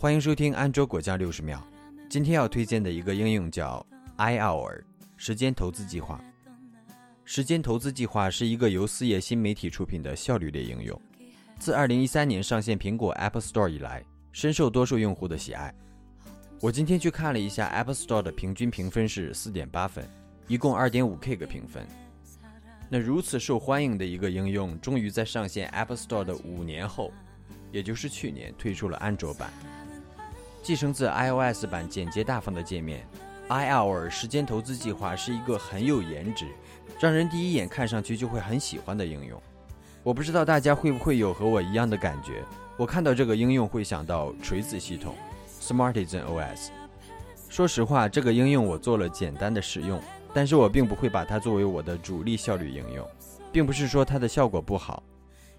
欢迎收听安卓果酱六十秒。今天要推荐的一个应用叫 iHour 时间投资计划。时间投资计划是一个由四叶新媒体出品的效率类应用，自2013年上线苹果 App Store 以来，深受多数用户的喜爱。我今天去看了一下 App Store 的平均评分是4.8分，一共 2.5K 个评分。那如此受欢迎的一个应用，终于在上线 App Store 的五年后，也就是去年推出了安卓版。继承自 iOS 版简洁大方的界面，iHour 时间投资计划是一个很有颜值。让人第一眼看上去就会很喜欢的应用，我不知道大家会不会有和我一样的感觉。我看到这个应用会想到锤子系统，Smartisan OS。说实话，这个应用我做了简单的使用，但是我并不会把它作为我的主力效率应用，并不是说它的效果不好，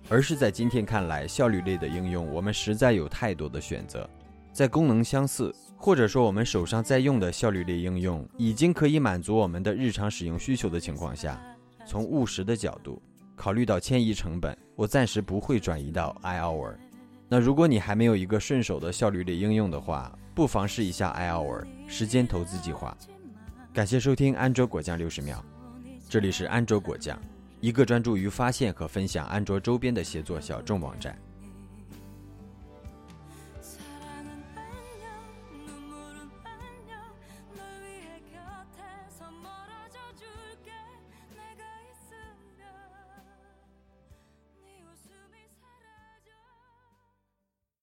而是在今天看来，效率类的应用我们实在有太多的选择，在功能相似。或者说，我们手上在用的效率类应用已经可以满足我们的日常使用需求的情况下，从务实的角度考虑到迁移成本，我暂时不会转移到 iHour。那如果你还没有一个顺手的效率类应用的话，不妨试一下 iHour 时间投资计划。感谢收听安卓果酱六十秒，这里是安卓果酱，一个专注于发现和分享安卓周边的协作小众网站。